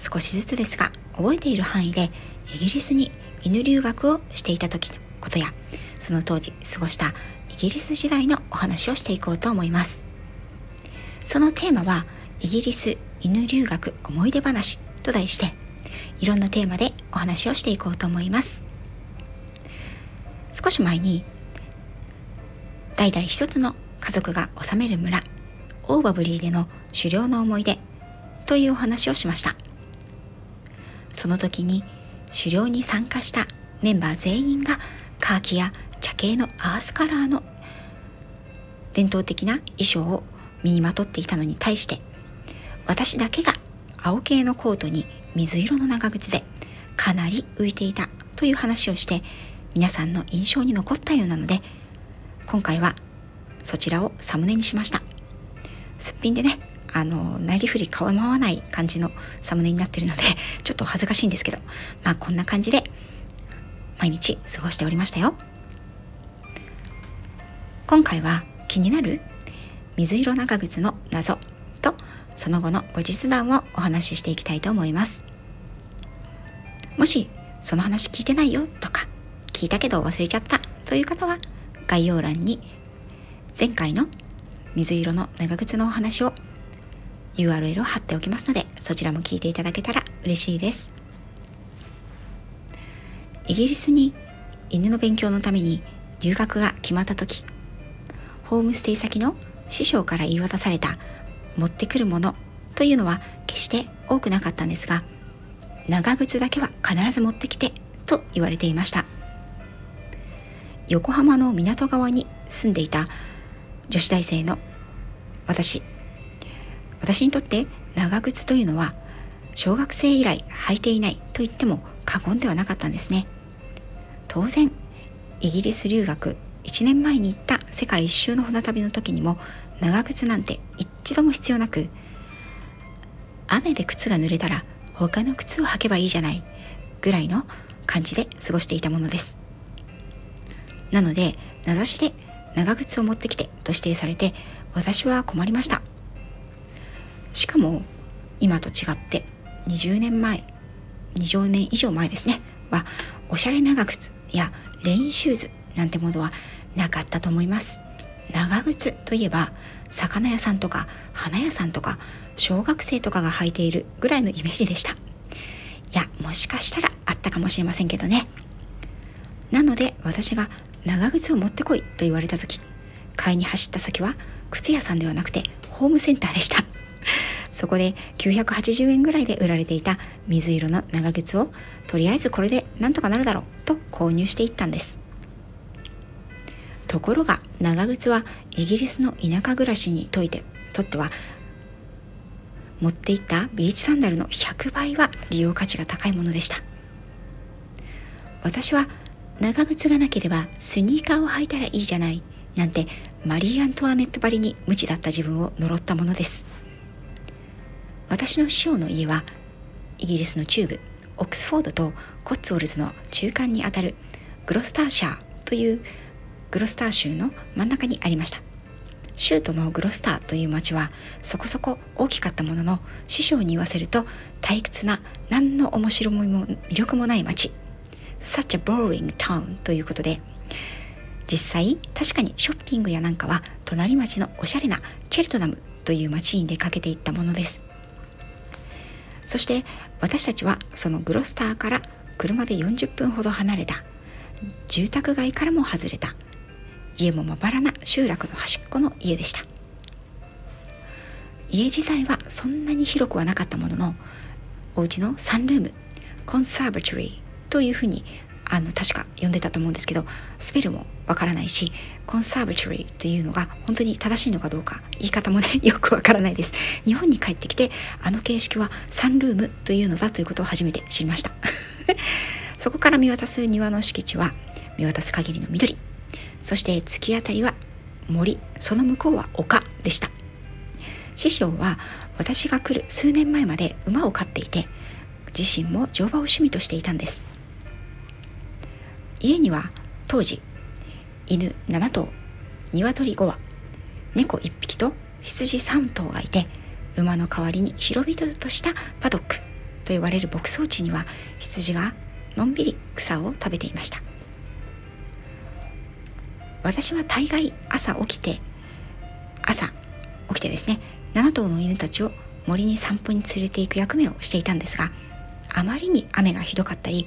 少しずつですが覚えている範囲でイギリスに犬留学をしていた時のことやその当時過ごしたイギリス時代のお話をしていこうと思います。そのテーマはイギリス犬留学思い出話と題していろんなテーマでお話をしていこうと思います。少し前に代々一つの家族が治める村オーバブリーでの狩猟の思い出というお話をしました。その時に狩猟に参加したメンバー全員がカーキや茶系のアースカラーの伝統的な衣装を身にまとっていたのに対して私だけが青系のコートに水色の長靴でかなり浮いていたという話をして皆さんの印象に残ったようなので今回はそちらをサムネにしました。すっぴんでねあの内裏振り構わない感じのサムネになってるので ちょっと恥ずかしいんですけどまあこんな感じで毎日過ごしておりましたよ。今回は気になる水色長靴の謎とその後の後日談をお話ししていきたいと思います。もしその話聞いてないよとか聞いたけど忘れちゃったという方は概要欄に前回の水色の長靴のお話を URL を貼っておきますのでそちらも聞いていただけたら嬉しいです。イギリスに犬の勉強のために留学が決まった時ホームステイ先の師匠から言い渡された持ってくるものというのは決して多くなかったんですが長靴だけは必ず持ってきてと言われていました。横浜の港側に住んでいた女子大生の私私にとって長靴というのは小学生以来履いていないと言っても過言ではなかったんですね。当然イギリス留学1年前に行った世界一周の船旅の時にも長靴なんて一度も必要なく雨で靴が濡れたら他の靴を履けばいいじゃないぐらいの感じで過ごしていたものです。なので名指しで長靴を持ってきてと指定されて私は困りました。しかも今と違って20年前20年以上前ですねはおしゃれ長靴やレインシューズなんてものはなかったと思います。長靴といえば魚屋さんとか花屋さんとか小学生とかが履いているぐらいのイメージでした。いやもしかしたらあったかもしれませんけどね。なので私が長靴を持ってこいと言われた時買いに走った先は靴屋さんではなくてホームセンターでした。そこで980円ぐらいで売られていた水色の長靴をとりあえずこれでなんとかなるだろうと購入していったんです。ところが長靴はイギリスの田舎暮らしにといてとっては持っていったビーチサンダルの100倍は利用価値が高いものでした。私は長靴がなければスニーカーを履いたらいいじゃないなんてマリー・アントワネットばりに無知だった自分を呪ったものです。私の師匠の家はイギリスの中部オックスフォードとコッツウォルズの中間にあたるグロスターシャーというグロスター州の真ん中にありました。州都のグロスターという町はそこそこ大きかったものの師匠に言わせると退屈な何の面白みも魅力もない町。Such a boring town ということで実際確かにショッピングやなんかは隣町のおしゃれなチェルトナムという町に出かけていったものです。そして私たちはそのグロスターから車で40分ほど離れた。住宅街からも外れた。家もまばらな集落の端っこの家でした。家自体はそんなに広くはなかったもののお家のサンルームコンサーバトリーというふうにあの確か読んでたと思うんですけどスペルもわからないしコンサーバトリーというのが本当に正しいのかどうか言い方もねよくわからないです。日本に帰ってきてあの形式はサンルームというのだということを初めて知りました。そこから見渡す庭の敷地は見渡す限りの緑。そして突き当たりは森。その向こうは丘でした。師匠は私が来る数年前まで馬を飼っていて自身も乗馬を趣味としていたんです。家には当時犬7頭鶏5羽猫1匹と羊3頭がいて馬の代わりに広々としたパドックと呼ばれる牧草地には羊がのんびり草を食べていました。私は大概朝起きて朝起きてですね7頭の犬たちを森に散歩に連れて行く役目をしていたんですがあまりに雨がひどかったり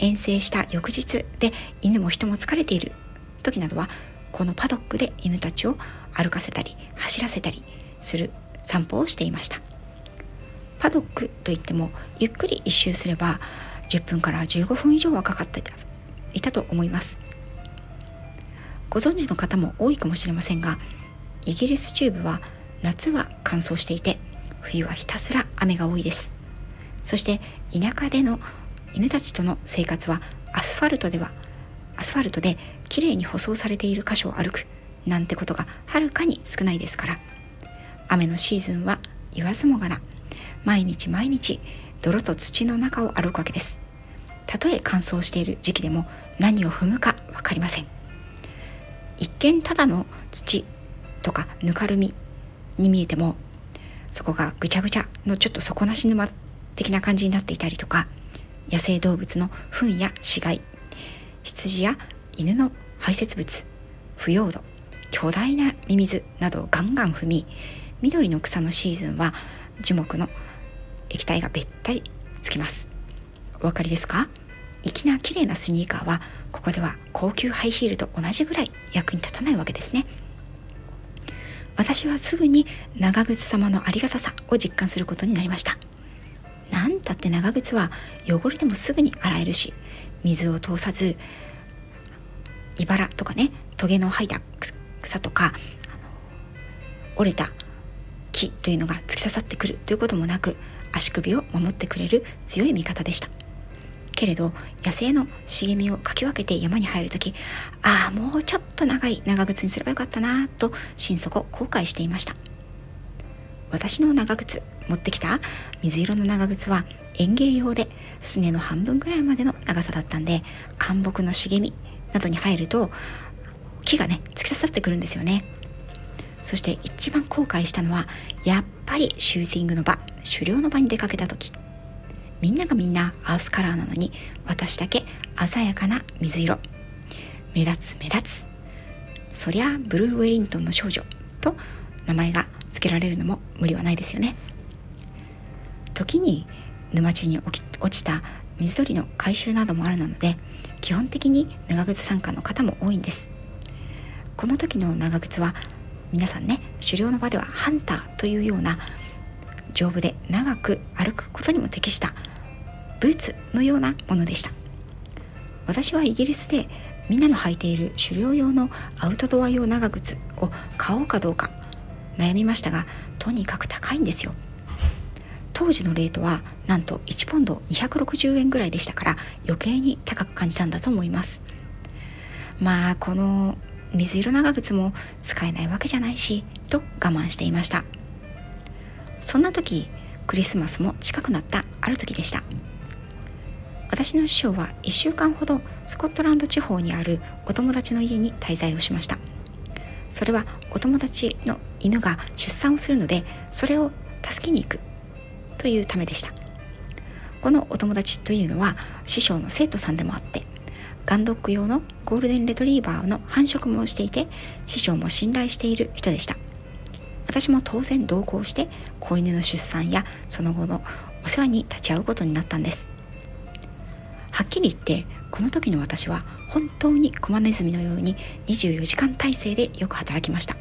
遠征した翌日で犬も人も疲れている時などはこのパドックで犬たちを歩かせたり走らせたりする散歩をしていました。パドックといってもゆっくり一周すれば10分から15分以上はかかっていたと思います。ご存知の方も多いかもしれませんがイギリス中部は夏は乾燥していて冬はひたすら雨が多いです。そして田舎での犬たちとの生活はアスファルトではアスファルトできれいに舗装されている箇所を歩くなんてことがはるかに少ないですから。雨のシーズンは言わずもがな毎日毎日泥と土の中を歩くわけです。たとえ乾燥している時期でも何を踏むか分かりません。一見ただの土とかぬかるみに見えてもそこがぐちゃぐちゃのちょっと底なし沼的な感じになっていたりとか野生動物の糞や死骸羊や犬の排泄物腐葉土巨大なミミズなどをガンガン踏み緑の草のシーズンは樹木の液体がべったりつきます。お分かりですか？粋な綺麗なスニーカーはここでは高級ハイヒールと同じぐらい役に立たないわけですね。私はすぐに長靴様のありがたさを実感することになりました。何たって長靴は汚れてもすぐに洗えるし水を通さず茨とかねトゲの生えた草とか折れた木というのが突き刺さってくるということもなく足首を守ってくれる強い味方でした。けれど野生の茂みをかき分けて山に入る時ああもうちょっと長い長靴にすればよかったなと心底後悔していました。私の長靴持ってきた水色の長靴は園芸用ですねの半分ぐらいまでの長さだったんで灌木の茂みなどに入ると木がね突き刺さってくるんですよね。そして一番後悔したのはやっぱりシューティングの場狩猟の場に出かけた時。みんながみんなアースカラーなのに私だけ鮮やかな水色。目立つ目立つ。そりゃブルーウェリントンの少女と名前が付けられるのも無理はないですよね。時に沼地に落ちた水鳥の回収などもあるので基本的に長靴参加の方も多いんです。この時の長靴は皆さんね狩猟の場ではハンターというような丈夫で長く歩くことにも適したブーツのようなものでした。私はイギリスでみんなの履いている狩猟用のアウトドア用長靴を買おうかどうか悩みましたがとにかく高いんですよ。当時のレートはなんと1ポンド260円ぐらいでしたから余計に高く感じたんだと思います。まあこの水色長靴も使えないわけじゃないしと我慢していました。そんな時クリスマスも近くなったある時でした。私の師匠は1週間ほどスコットランド地方にあるお友達の家に滞在をしました。それはお友達の犬が出産をするのでそれを助けに行くというためでした。このお友達というのは師匠の生徒さんでもあってガンドック用のゴールデンレトリーバーの繁殖もしていて師匠も信頼している人でした。私も当然同行して子犬の出産やその後のお世話に立ち会うことになったんです。はっきり言ってこの時の私は本当にコマネズミのように24時間体制でよく働きました。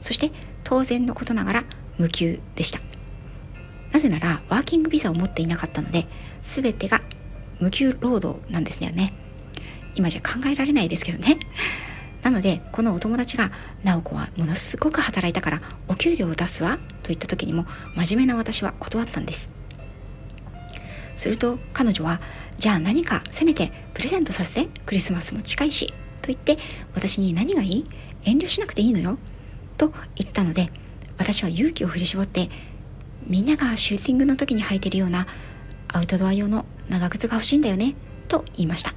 そして当然のことながら無給でした。なぜならワーキングビザを持っていなかったので全てが無給労働なんですよね。今じゃ考えられないですけどね。なのでこのお友達が「直子はものすごく働いたからお給料を出すわ」と言った時にも真面目な私は断ったんです。すると彼女は「じゃあ何かせめてプレゼントさせてクリスマスも近いし」と言って私に何がいい？遠慮しなくていいのよ。と言ったので私は勇気を振り絞ってみんながシューティングの時に履いてるようなアウトドア用の長靴が欲しいんだよねと言いました。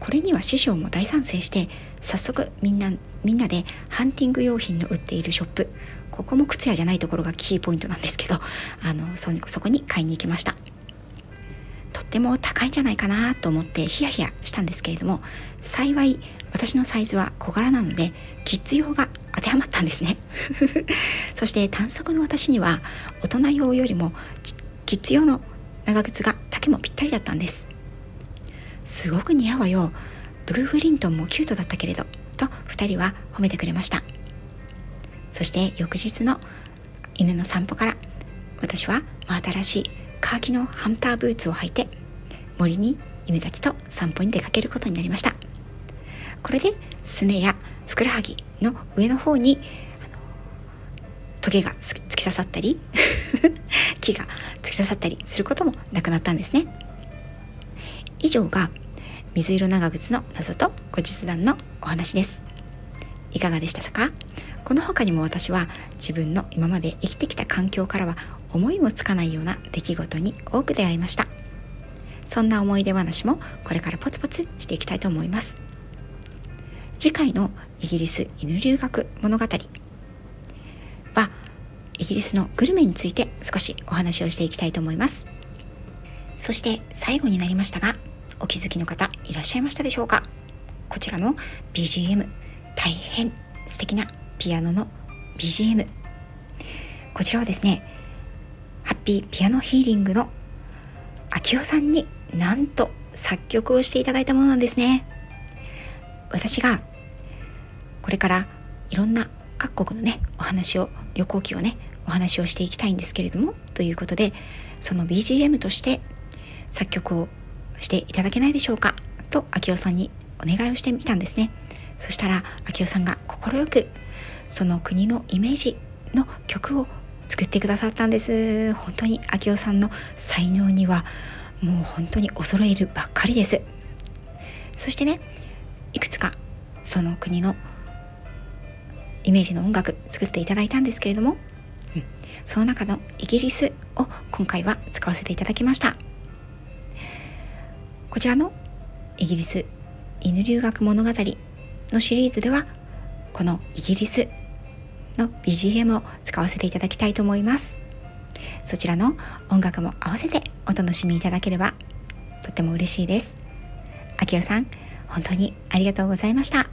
これには師匠も大賛成して早速みんなみんなでハンティング用品の売っているショップここも靴屋じゃないところがキーポイントなんですけどあのそこに買いに行きました。っても高いんじゃないかなと思ってヒヤヒヤしたんですけれども幸い私のサイズは小柄なのでキッズ用が当てはまったんですね。そして短足の私には大人用よりもキッズ用の長靴が丈もぴったりだったんです。すごく似合うわよ。ブルーフリントンもキュートだったけれどと2人は褒めてくれました。そして翌日の犬の散歩から私は真新しいカーキのハンターブーツを履いて森に犬たちと散歩に出かけることになりました。これですねやふくらはぎの上の方にトゲが突き刺さったり 木が突き刺さったりすることもなくなったんですね。以上が水色長靴の謎と後日談のお話です。いかがでしたか？この他にも私は自分の今まで生きてきた環境からは思いもつかないような出来事に多く出会いました。そんな思い出話もこれからポツポツしていきたいと思います。次回のイギリス犬留学物語。はイギリスのグルメについて少しお話をしていきたいと思います。そして最後になりましたがお気づきの方いらっしゃいましたでしょうか？こちらの BGM 大変素敵なピアノの BGM こちらはですねハッピーピアノヒーリングの秋代さんになんと作曲をしていただいたものなんですね。私がこれからいろんな各国のねお話を旅行記をねお話をしていきたいんですけれどもということでその BGM として作曲をしていただけないでしょうかと秋代さんにお願いをしてみたんですね。そしたら秋代さんが快くその国のイメージの曲を作ってくださったんです。本当に秋代さんの才能にはもう本当に恐れるばっかりです。そしてねいくつかその国のイメージの音楽作っていただいたんですけれども、うん、その中のイギリスを今回は使わせていただきました。こちらのイギリス犬留学物語のシリーズではこのイギリスの BGM を使わせていただきたいと思います。そちらの音楽も合わせてお楽しみいただければとっても嬉しいです。あきおさん本当にありがとうございました。